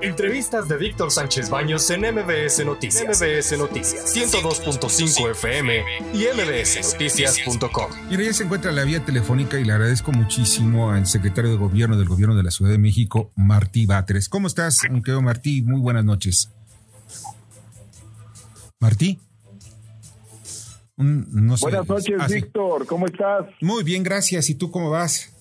Entrevistas de Víctor Sánchez Baños en MBS Noticias. MBS Noticias. 102.5 FM y mbsnoticias.com. Y ya se encuentra la vía telefónica y le agradezco muchísimo al secretario de Gobierno del Gobierno de la Ciudad de México, Martí Batres. ¿Cómo estás, querido Martí? Muy buenas noches. Martí. buenas noches, ah, Víctor. ¿Cómo estás? Muy bien, gracias. ¿Y tú cómo vas?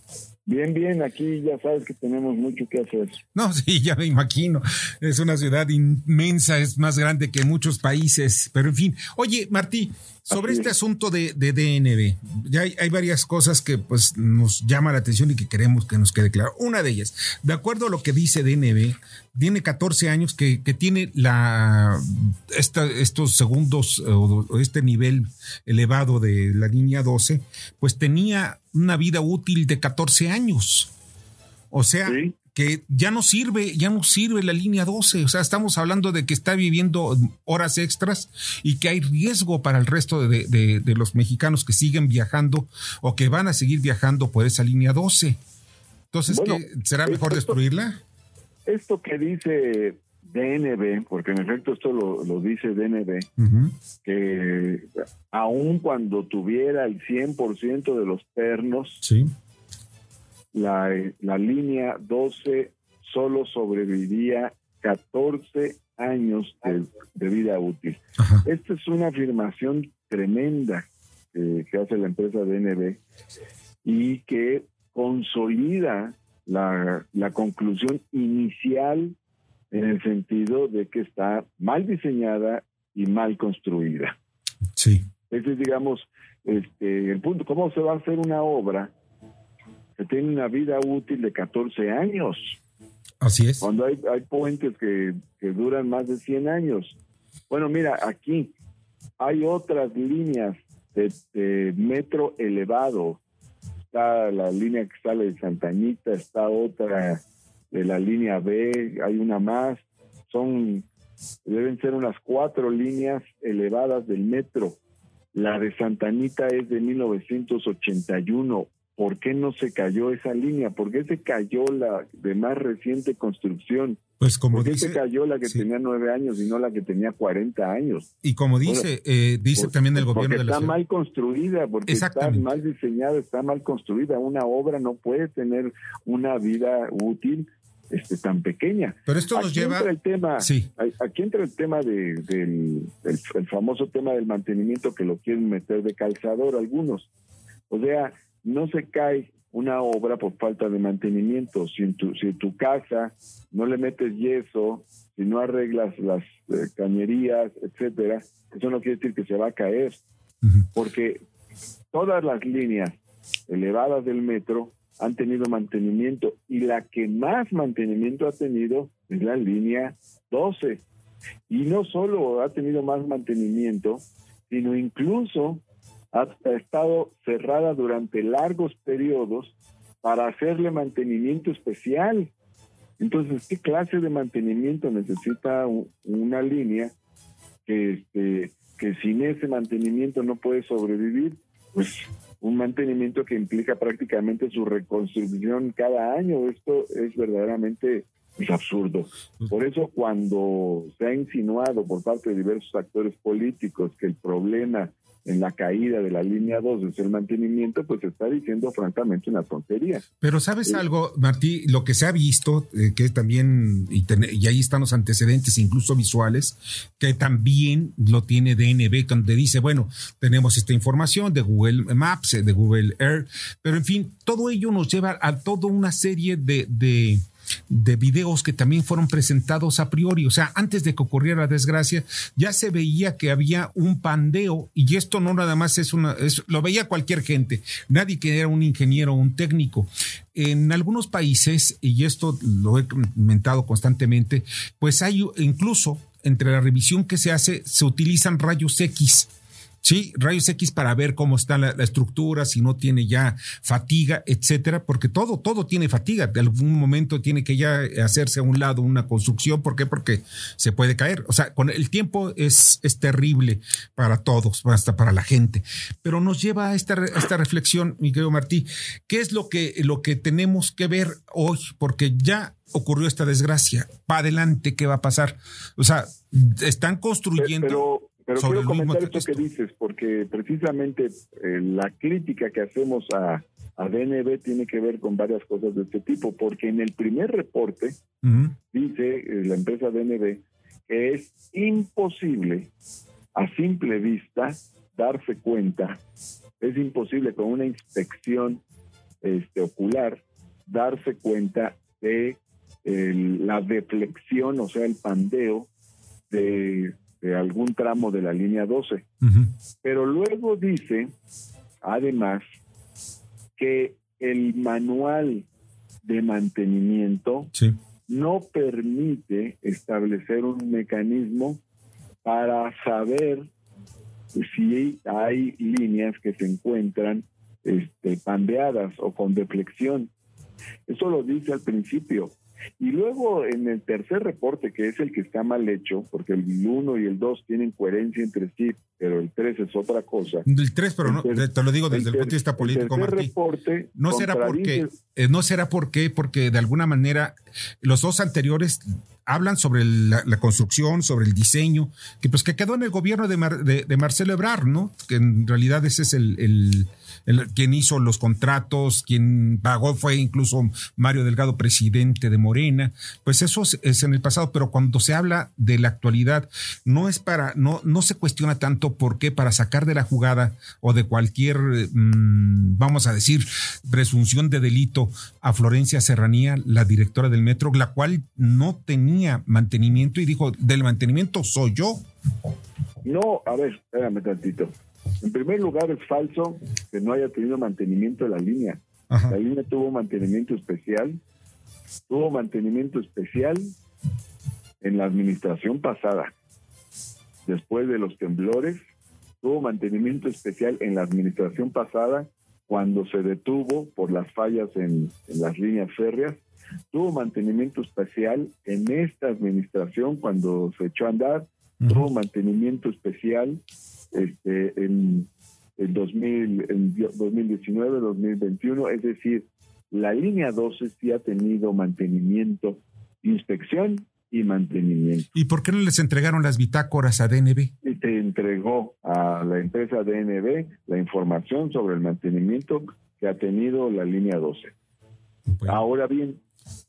Bien, bien, aquí ya sabes que tenemos mucho que hacer. No, sí, ya me imagino. Es una ciudad inmensa, es más grande que muchos países, pero en fin. Oye, Martí, sobre este asunto de, DNB, ya hay, varias cosas que pues nos llama la atención y que queremos que nos quede claro. Una de ellas, de acuerdo a lo que dice DNB, tiene 14 años que, tiene la estos segundos o este nivel elevado de la línea 12, pues tenía una vida útil de 14 años. O sea, que ya no sirve, ya no sirve la línea 12. O sea, estamos hablando de que está viviendo horas extras y que hay riesgo para el resto de, los mexicanos que siguen viajando o que van a seguir viajando por esa línea 12. Entonces, ¿será mejor destruirla? Esto que dice DNB, porque en efecto esto lo, dice DNB, que aun cuando tuviera el 100% de los pernos, sí la, la línea 12 solo sobreviviría 14 años de, vida útil. Esta es una afirmación tremenda que hace la empresa DNB y que consolida la, la conclusión inicial en el sentido de que está mal diseñada y mal construida. Sí. Ese es, digamos, este, el punto. ¿Cómo se va a hacer una obra que tiene una vida útil de 14 años. Así es. Cuando hay, hay puentes que, duran más de 100 años. Bueno, mira, aquí hay otras líneas de, metro elevado. Está la línea que sale de Santañita, está otra de la línea B, hay una más. Son, deben ser unas cuatro líneas elevadas del metro. La de Santanita es de 1981. ¿Por qué no se cayó esa línea? ¿Por qué se cayó la de más reciente construcción? Pues como ¿Por qué dice, se cayó la que tenía nueve años y no la que tenía cuarenta años? Y como dice, eh, dice pues, también el gobierno de la está mal construida, porque está mal diseñada, está mal construida. Una obra no puede tener una vida útil este, tan pequeña. Pero esto nos lleva. Entra el tema, sí. Aquí entra el tema de, del el famoso tema del mantenimiento que lo quieren meter de calzador algunos. O sea, no se cae una obra por falta de mantenimiento. Si en tu, si tu casa no le metes yeso, si no arreglas las eh, cañerías, etcétera, eso no quiere decir que se va a caer, porque todas las líneas elevadas del metro han tenido mantenimiento y la que más mantenimiento ha tenido es la línea 12. Y no solo ha tenido más mantenimiento, sino incluso ha, estado cerrada durante largos periodos para hacerle mantenimiento especial. Entonces, ¿qué clase de mantenimiento necesita una línea que, este, que sin ese mantenimiento no puede sobrevivir? Pues un mantenimiento que implica prácticamente su reconstrucción cada año. Esto es verdaderamente absurdo. Por eso cuando se ha insinuado por parte de diversos actores políticos que el problema en la caída de la línea 2 es el mantenimiento, pues está diciendo francamente una tontería. Pero sabes algo, Martí, lo que se ha visto, eh, que también, y, y, ahí están los antecedentes, incluso visuales, que también lo tiene DNB, donde dice, bueno, tenemos esta información de Google Maps, de Google Earth, pero en fin, todo ello nos lleva a toda una serie de, de de videos que también fueron presentados a priori, o sea, antes de que ocurriera la desgracia, ya se veía que había un pandeo y esto no nada más es una, lo veía cualquier gente, nadie que era un ingeniero o un técnico. En algunos países, y esto lo he comentado constantemente, pues hay incluso entre la revisión que se hace, se utilizan rayos X Sí, rayos X para ver cómo está la, estructura, si no tiene ya fatiga, etcétera, porque todo, todo tiene fatiga. De algún momento tiene que ya hacerse a un lado una construcción. ¿Por qué? Porque se puede caer. O sea, con el tiempo es, es terrible para todos, hasta para la gente. Pero nos lleva a esta, esta reflexión, mi querido Martí. ¿Qué es lo que, lo que tenemos que ver hoy? Porque ya ocurrió esta desgracia. Para adelante, ¿qué va a pasar? O sea, están construyendo. Quiero comentar esto que dices, porque precisamente eh, la crítica que hacemos a, a DNB tiene que ver con varias cosas de este tipo, porque en el primer reporte dice eh, la empresa DNB que es imposible a simple vista darse cuenta, es imposible con una inspección este, ocular darse cuenta de la deflexión, o sea, el pandeo de de algún tramo de la línea 12. Pero luego dice, además, que el manual de mantenimiento no permite establecer un mecanismo para saber si hay líneas que se encuentran este, pandeadas o con deflexión. Eso lo dice al principio. Y luego en el tercer reporte, que es el que está mal hecho, porque el 1 y el 2 tienen coherencia entre sí, pero el 3 es otra cosa. El 3, pero no, te lo digo desde el, punto de vista político, Martín. no será porque, eh, no será porque, porque de alguna manera los dos anteriores hablan sobre la, construcción, sobre el diseño, que pues que quedó en el gobierno de, de, Marcelo Ebrard, ¿no? Que en realidad ese es el, quien hizo los contratos, quien pagó fue incluso Mario Delgado, presidente de Morena. Pues eso es, en el pasado, pero cuando se habla de la actualidad, no es para, no, no se cuestiona tanto por qué para sacar de la jugada o de cualquier, mm, vamos a decir, presunción de delito a Florencia Serranía, la directora del metro, la cual no tenía mantenimiento y dijo, del mantenimiento soy yo. No, a ver, espérame tantito. En primer lugar, es falso que no haya tenido mantenimiento de la línea. La línea tuvo mantenimiento especial, tuvo mantenimiento especial en la administración pasada. Después de los temblores, tuvo mantenimiento especial en la administración pasada cuando se detuvo por las fallas en, las líneas férreas. Tuvo mantenimiento especial en esta administración cuando se echó a andar. Tuvo mantenimiento especial este, en, en, 2000, en 2019, 2021, es decir, la línea 12 sí ha tenido mantenimiento, inspección y mantenimiento. ¿Y por qué no les entregaron las bitácoras a DNB? Y te entregó a la empresa DNB la información sobre el mantenimiento que ha tenido la línea 12. Ahora bien,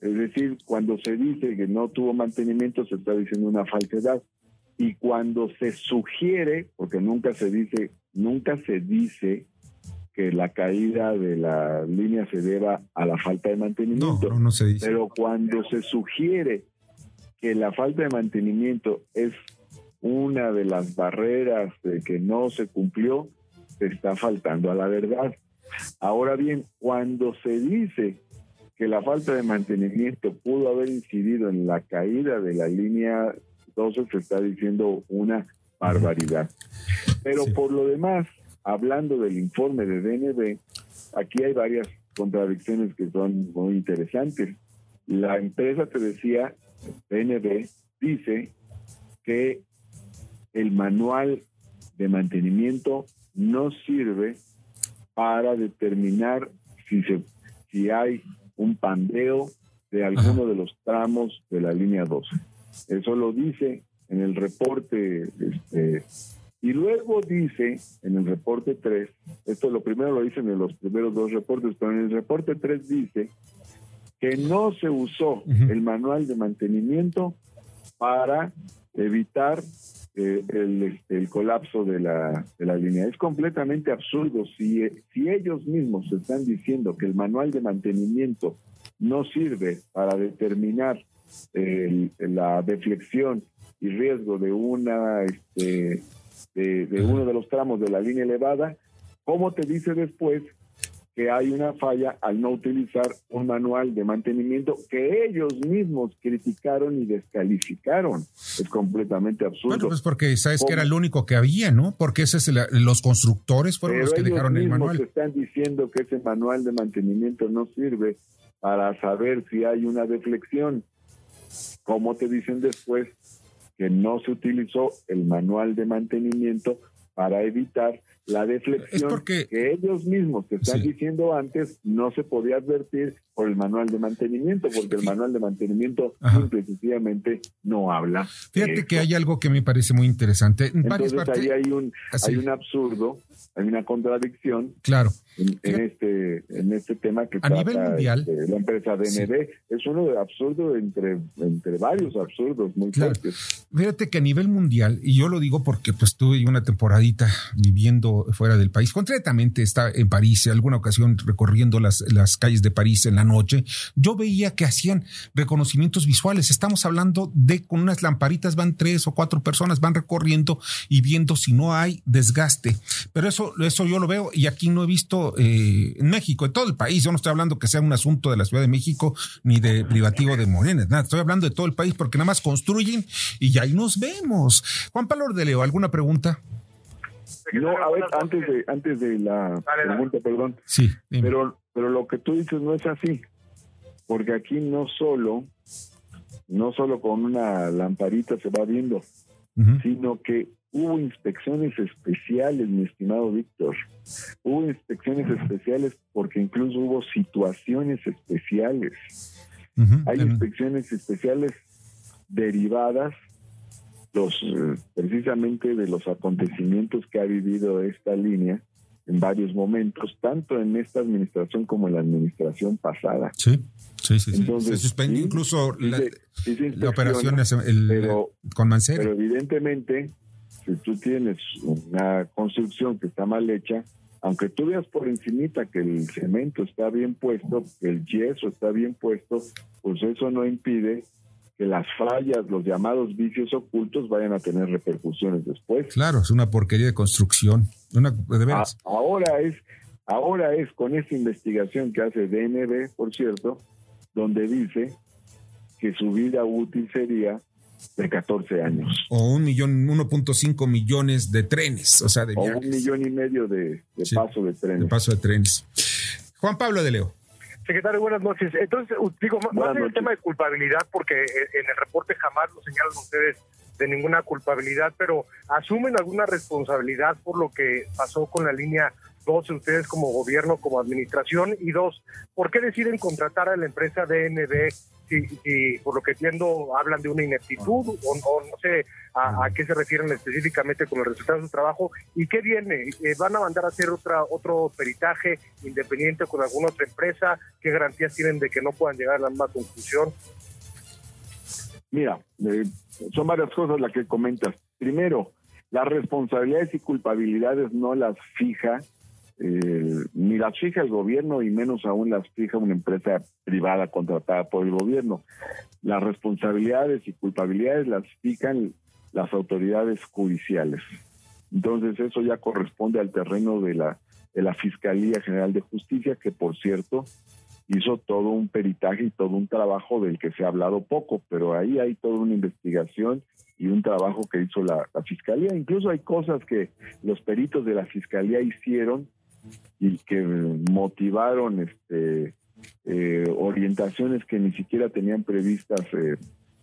es decir, cuando se dice que no tuvo mantenimiento, se está diciendo una falsedad y cuando se sugiere, porque nunca se dice, nunca se dice que la caída de la línea se deba a la falta de mantenimiento. No, no, se dice. Pero cuando se sugiere que la falta de mantenimiento es una de las barreras de que no se cumplió, se está faltando a la verdad. Ahora bien, cuando se dice que la falta de mantenimiento pudo haber incidido en la caída de la línea entonces se está diciendo una barbaridad. Pero por lo demás, hablando del informe de DNB, aquí hay varias contradicciones que son muy interesantes. La empresa, te decía, DNB, dice que el manual de mantenimiento no sirve para determinar si, se, si hay un pandeo de alguno de los tramos de la línea 12. Eso lo dice en el reporte. Este, y luego dice en el reporte 3, esto lo primero lo dice en los primeros dos reportes, pero en el reporte 3 dice que no se usó el manual de mantenimiento para evitar eh, el, el, colapso de la, de la línea. Es completamente absurdo. Si, si ellos mismos están diciendo que el manual de mantenimiento no sirve para determinar la deflexión y riesgo de una este, de, uno de los tramos de la línea elevada, ¿cómo te dice después que hay una falla al no utilizar un manual de mantenimiento que ellos mismos criticaron y descalificaron. Es completamente absurdo. Bueno, pues porque sabes que era el único que había, ¿no? Porque ese es los constructores fueron los que dejaron el manual. están diciendo que ese manual de mantenimiento no sirve para saber si hay una deflexión. Como te dicen después que no se utilizó el manual de mantenimiento para evitar la deflexión que ellos mismos te están diciendo antes no se podía advertir por el manual de mantenimiento, porque el manual de mantenimiento simple y sencillamente no habla. Fíjate que hay algo que me parece muy interesante. Entonces ahí hay un, hay un absurdo, hay una contradicción claro. En, este, en este tema que a nivel mundial este, la empresa DNB. Es uno de absurdo entre, entre varios absurdos muy fuertes. Fíjate que a nivel mundial, y yo lo digo porque pues tuve una temporadita viviendo fuera del país. Concretamente está en París, en alguna ocasión recorriendo las, las calles de París en la noche, yo veía que hacían reconocimientos visuales. Estamos hablando de con unas lamparitas van tres o cuatro personas, van recorriendo y viendo si no hay desgaste. Pero eso, eso yo lo veo y aquí no he visto eh, en México, en todo el país. Yo no estoy hablando que sea un asunto de la Ciudad de México ni de privativo de Morena, nada. Estoy hablando de todo el país porque nada más construyen y ya ahí nos vemos. Juan Pablo de Leo, ¿alguna pregunta? No, a ver, antes de, antes de la pregunta, perdón. Sí. Pero, pero lo que tú dices no es así. Porque aquí no solo, no solo con una lamparita se va viendo, sino que hubo inspecciones especiales, mi estimado Víctor. Hubo inspecciones especiales porque incluso hubo situaciones especiales. Hay inspecciones especiales derivadas los eh, precisamente de los acontecimientos que ha vivido esta línea en varios momentos, tanto en esta administración como en la administración pasada. Sí, sí, sí. Se suspendió incluso la, operación con Mancera. Pero evidentemente, si tú tienes una construcción que está mal hecha, aunque tú veas por encimita que el cemento está bien puesto, que el yeso está bien puesto, pues eso no impide que las fallas, los llamados vicios ocultos vayan a tener repercusiones después. Claro, es una porquería de construcción. Una, de veras. ahora es, ahora es con esta investigación que hace DNB, por cierto, donde dice que su vida útil sería de 14 años. O un millón, 1.5 millones de trenes, o sea, de O un millón y medio de, paso de trenes. De paso de trenes. Juan Pablo de Leo. Secretario, buenas noches. Entonces, digo, más en el tema de culpabilidad, porque en el reporte jamás lo señalan ustedes de ninguna culpabilidad, pero asumen alguna responsabilidad por lo que pasó con la línea 12, ustedes como gobierno, como administración, y dos, ¿por qué deciden contratar a la empresa DNB si, por lo que entiendo hablan de una ineptitud o, no sé a, qué se refieren específicamente con el resultado de su trabajo y qué viene, eh, van a mandar a hacer otra otro peritaje independiente con alguna otra empresa, qué garantías tienen de que no puedan llegar a la misma conclusión. Mira, eh, son varias cosas las que comentas. Primero, las responsabilidades y culpabilidades no las fija eh, ni las fija el gobierno y menos aún las fija una empresa privada contratada por el gobierno. Las responsabilidades y culpabilidades las fijan las autoridades judiciales. Entonces eso ya corresponde al terreno de la, de la Fiscalía General de Justicia, que por cierto hizo todo un peritaje y todo un trabajo del que se ha hablado poco, pero ahí hay toda una investigación y un trabajo que hizo la, la Fiscalía. Incluso hay cosas que los peritos de la Fiscalía hicieron y que motivaron este eh, orientaciones que ni siquiera tenían previstas eh,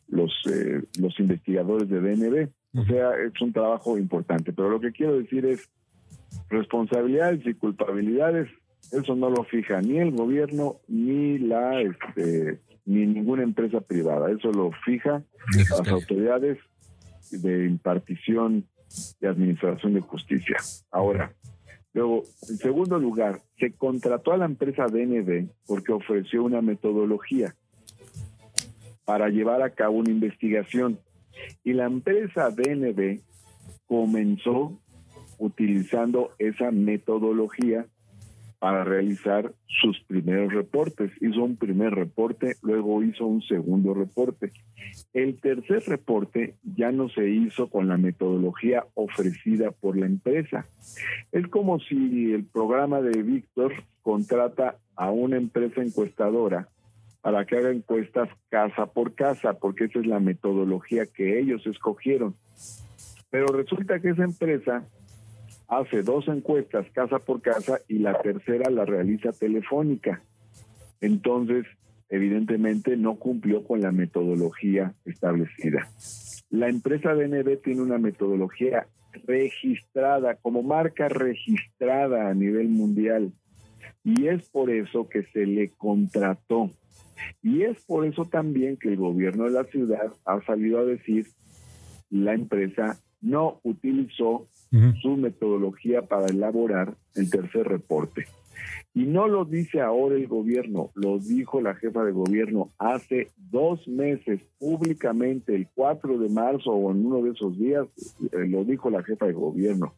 los eh, los investigadores de DNB. O sea, es un trabajo importante. Pero lo que quiero decir es responsabilidades y culpabilidades. Eso no lo fija ni el gobierno ni la este, ni ninguna empresa privada. Eso lo fija las autoridades de impartición y administración de justicia. Ahora, Luego, en segundo lugar, se contrató a la empresa DNB porque ofreció una metodología para llevar a cabo una investigación. Y la empresa DNB comenzó utilizando esa metodología para realizar sus primeros reportes. Hizo un primer reporte, luego hizo un segundo reporte. El tercer reporte ya no se hizo con la metodología ofrecida por la empresa. Es como si el programa de Víctor contrata a una empresa encuestadora para que haga encuestas casa por casa, porque esa es la metodología que ellos escogieron. Pero resulta que esa empresa hace dos encuestas casa por casa y la tercera la realiza telefónica. Entonces, evidentemente no cumplió con la metodología establecida. La empresa DNB tiene una metodología registrada, como marca registrada a nivel mundial. Y es por eso que se le contrató. Y es por eso también que el gobierno de la ciudad ha salido a decir, la empresa no utilizó su metodología para elaborar el tercer reporte. Y no lo dice ahora el gobierno, lo dijo la jefa de gobierno hace dos meses públicamente, el 4 de marzo o en uno de esos días, eh, lo dijo la jefa de gobierno.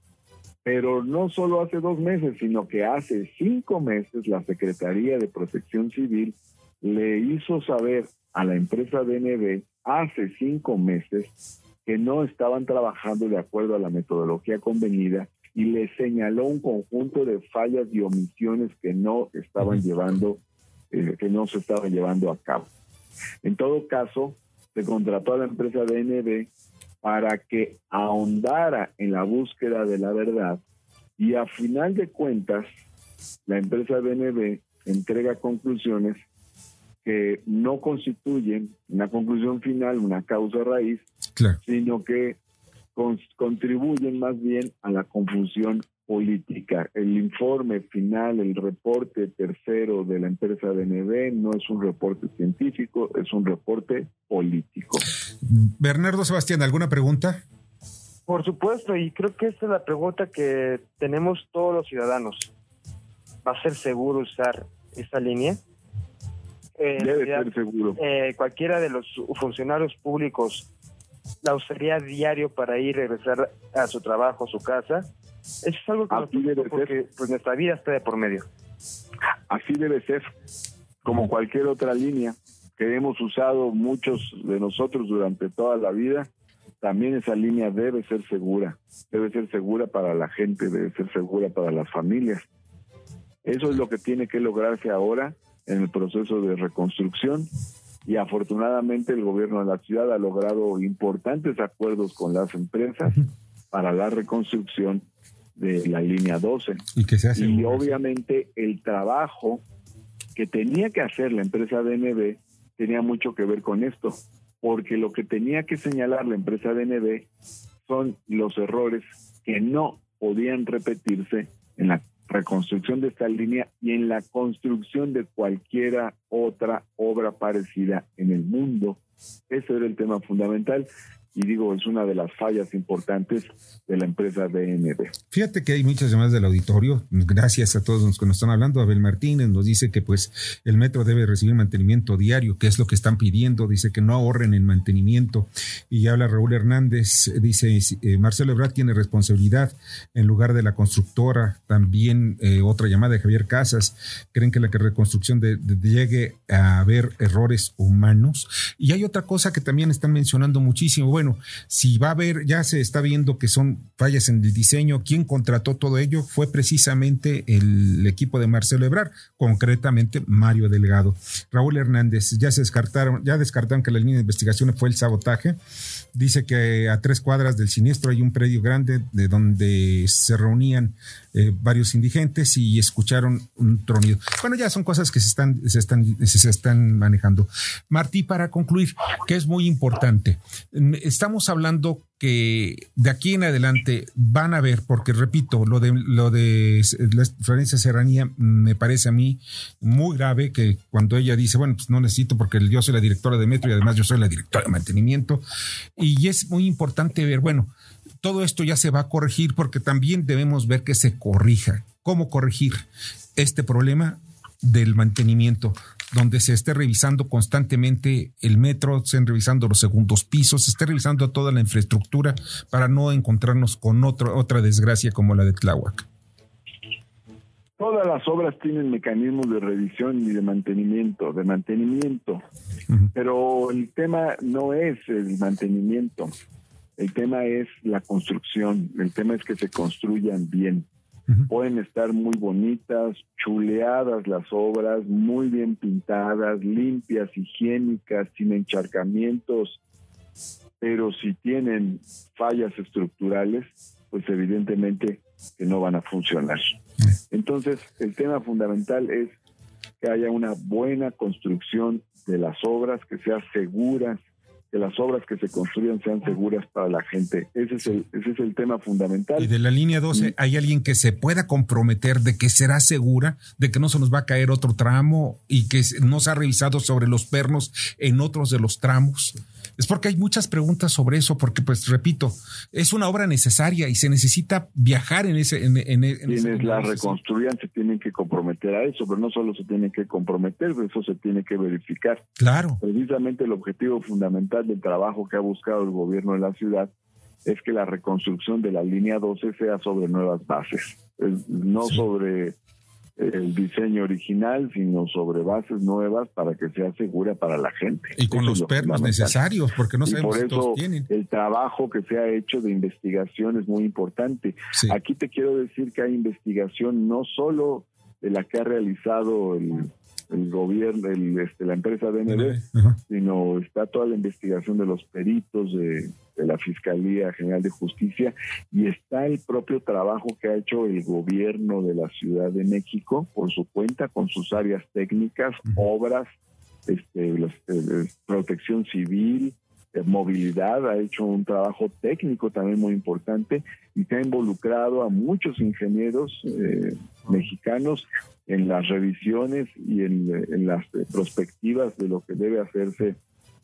Pero no solo hace dos meses, sino que hace cinco meses la Secretaría de Protección Civil le hizo saber a la empresa DNB hace cinco meses que no estaban trabajando de acuerdo a la metodología convenida y le señaló un conjunto de fallas y omisiones que no estaban llevando, eh, que no se estaban llevando a cabo. En todo caso, se contrató a la empresa DNB para que ahondara en la búsqueda de la verdad y a final de cuentas, la empresa DNB entrega conclusiones que no constituyen una conclusión final, una causa raíz, sino que contribuyen más bien a la confusión política. El informe final, el reporte tercero de la empresa DNB no es un reporte científico, es un reporte político. Bernardo Sebastián, ¿alguna pregunta? Por supuesto, y creo que esta es la pregunta que tenemos todos los ciudadanos. ¿Va a ser seguro usar esa línea? Eh, Debe ser seguro. Eh, cualquiera de los funcionarios públicos la usaría diario para ir y regresar a su trabajo, a su casa. Eso es algo que Así debe porque pues nuestra vida está de por medio. Así debe ser, como cualquier otra línea que hemos usado muchos de nosotros durante toda la vida, también esa línea debe ser segura, debe ser segura para la gente, debe ser segura para las familias. Eso es lo que tiene que lograrse ahora en el proceso de reconstrucción y afortunadamente el gobierno de la ciudad ha logrado importantes acuerdos con las empresas para la reconstrucción de la línea 12. Y, que se hace y obviamente el trabajo que tenía que hacer la empresa DNB tenía mucho que ver con esto, porque lo que tenía que señalar la empresa DNB son los errores que no podían repetirse en la reconstrucción de esta línea y en la construcción de cualquiera otra obra parecida en el mundo. Ese era el tema fundamental y digo, es una de las fallas importantes de la empresa DNB. Fíjate que hay muchas llamadas del auditorio, gracias a todos los que nos están hablando. Abel Martínez nos dice que pues el metro debe recibir mantenimiento diario, que es lo que están pidiendo, dice que no ahorren en mantenimiento. Y habla Raúl Hernández, dice eh, Marcelo Ebrard tiene responsabilidad en lugar de la constructora. También eh, otra llamada de Javier Casas, creen que la reconstrucción de, llegue a haber errores humanos. Y hay otra cosa que también están mencionando muchísimo, bueno, si va a haber, ya se está viendo que son fallas en el diseño, ¿quién contrató todo ello? Fue precisamente el equipo de Marcelo Ebrar, concretamente Mario Delgado. Raúl Hernández, ya se descartaron, ya descartaron que la línea de investigación fue el sabotaje. Dice que a tres cuadras del siniestro hay un predio grande de donde se reunían eh, varios indigentes y escucharon un tronido. Bueno, ya son cosas que se están, se están, se están manejando. Martí, para concluir, que es muy importante, estamos hablando que de aquí en adelante van a ver, porque repito, lo de lo de Florencia Serranía me parece a mí muy grave que cuando ella dice, bueno, pues no necesito porque yo soy la directora de metro y además yo soy la directora de mantenimiento, y es muy importante ver, bueno, todo esto ya se va a corregir porque también debemos ver que se corrija. ¿Cómo corregir este problema del mantenimiento? Donde se esté revisando constantemente el metro, se estén revisando los segundos pisos, se esté revisando toda la infraestructura para no encontrarnos con otra desgracia como la de Tláhuac. Todas las obras tienen mecanismos de revisión y de mantenimiento, de mantenimiento, pero el tema no es el mantenimiento, el tema es la construcción, el tema es que se construyan bien. Pueden estar muy bonitas, chuleadas las obras, muy bien pintadas, limpias, higiénicas, sin encharcamientos, pero si tienen fallas estructurales, pues evidentemente que no van a funcionar. Entonces, el tema fundamental es que haya una buena construcción de las obras, que sea seguras, que las obras que se construyan sean seguras para la gente. Ese es el, ese es el tema fundamental. Y de la línea 12, ¿hay alguien que se pueda comprometer de que será segura, de que no se nos va a caer otro tramo y que no se ha revisado sobre los pernos en otros de los tramos? Es porque hay muchas preguntas sobre eso, porque pues repito, es una obra necesaria y se necesita viajar en ese... En, Quienes la reconstruyan se tienen que comprometer a eso, pero no solo se tienen que comprometer, eso se tiene que verificar. Claro. Precisamente el objetivo fundamental del trabajo que ha buscado el gobierno de la ciudad es que la reconstrucción de la línea 12 sea sobre nuevas bases, no sobre el diseño original, sino sobre bases nuevas para que sea segura para la gente. Y con los pernos necesarios, porque no sabemos por eso el trabajo que se ha hecho de investigación es muy importante. Aquí te quiero decir que hay investigación no solo de la que ha realizado el el gobierno, el, este, la empresa DNB, sino está toda la investigación de los peritos de, la Fiscalía General de Justicia y está el propio trabajo que ha hecho el gobierno de la Ciudad de México por su cuenta con sus áreas técnicas, obras, este, eh, protección civil, eh, movilidad, ha hecho un trabajo técnico también muy importante y que ha involucrado a muchos ingenieros eh, mexicanos en las revisiones y en, las perspectivas de lo que debe hacerse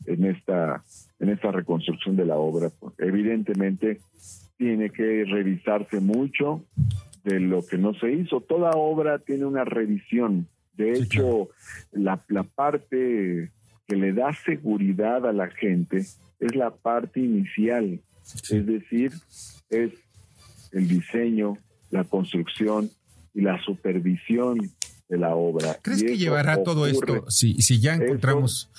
en esta en esta reconstrucción de la obra. Evidentemente tiene que revisarse mucho de lo que no se hizo. Toda obra tiene una revisión. De hecho, la, la parte que le da seguridad a la gente es la parte inicial, es decir, es el diseño, la construcción, y la supervisión de la obra. ¿Crees que llevará todo esto si, si ya encontramos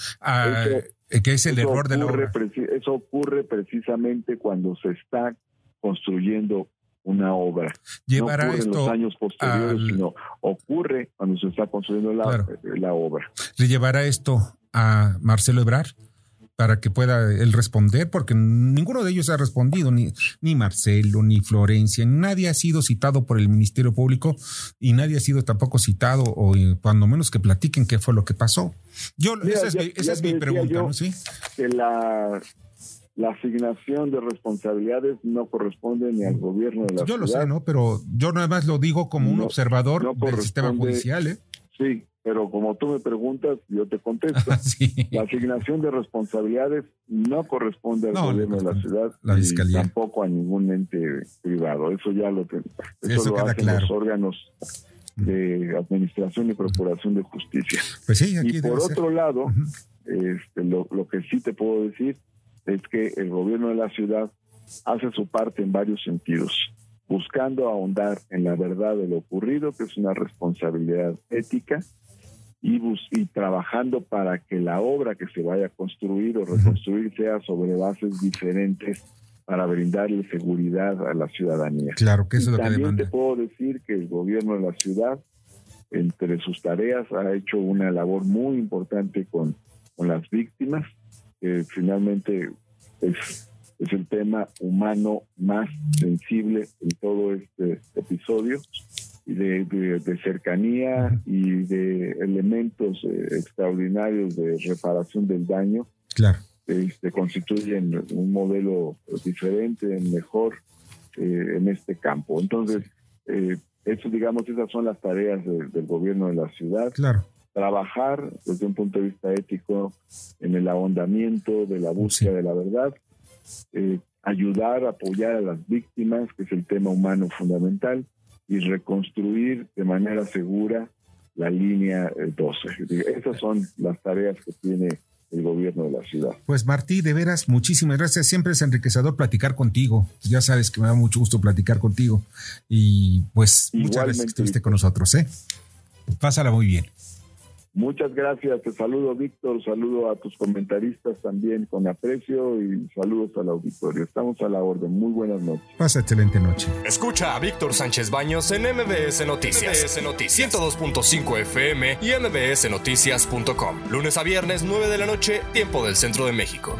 que es el error de la obra? Eso ocurre precisamente cuando se está construyendo una obra. Llevará no ocurre esto en los años posteriores, sino ocurre cuando se está construyendo la, la obra. ¿Le llevará esto a Marcelo Ebrard? Para que pueda él responder, porque ninguno de ellos ha respondido, ni, ni Marcelo, ni Florencia, nadie ha sido citado por el Ministerio Público y nadie ha sido tampoco citado, o eh, cuando menos que platiquen qué fue lo que pasó. Yo, esa es, mi, pregunta, ¿no? ¿Sí? Que la, la asignación de responsabilidades no corresponde ni al gobierno de la ciudad. Yo lo sé, ¿no? Pero yo nada más lo digo como un observador del sistema judicial, ¿eh? Sí, pero como tú me preguntas, yo te contesto. La asignación de responsabilidades no corresponde al gobierno de la ciudad y tampoco a ningún ente privado. Eso ya lo, eso lo hacen los órganos de administración y procuración de justicia. Pues sí, y por otro lado, este, lo, lo que sí te puedo decir es que el gobierno de la ciudad hace su parte en varios sentidos buscando ahondar en la verdad de lo ocurrido, que es una responsabilidad ética, y, trabajando para que la obra que se vaya a construir o reconstruir sea sobre bases diferentes para brindarle seguridad a la ciudadanía. Claro, que eso es lo También te puedo decir que el gobierno de la ciudad, entre sus tareas, ha hecho una labor muy importante con, con las víctimas, que finalmente es, es el tema humano más sensible en todo este episodio de, cercanía y de elementos eh, extraordinarios de reparación del daño. Claro. Este, constituyen un modelo diferente, mejor eh, en este campo. Entonces, eh, eso, digamos, esas son las tareas del gobierno de la ciudad. Claro. Trabajar desde un punto de vista ético en el ahondamiento de la búsqueda de la verdad, ayudar, apoyar a las víctimas, que es el tema humano fundamental, y reconstruir de manera segura la línea 12. Eh, Esas son las tareas que tiene el gobierno de la ciudad. Pues Martí, de veras, muchísimas gracias. Siempre es enriquecedor platicar contigo. Ya sabes que me da mucho gusto platicar contigo. Y pues muchas gracias que estuviste con nosotros. ¿eh? Pásala muy bien. Muchas gracias, te saludo Víctor, saludo a tus comentaristas también con aprecio y saludos al auditorio. Estamos a la orden, muy buenas noches. Pasa excelente noche. Escucha a Víctor Sánchez Baños en MBS Noticias, MBS Noticias 102.5 FM y MBSNoticias.com. Lunes a viernes 9 de la noche, tiempo del centro de México.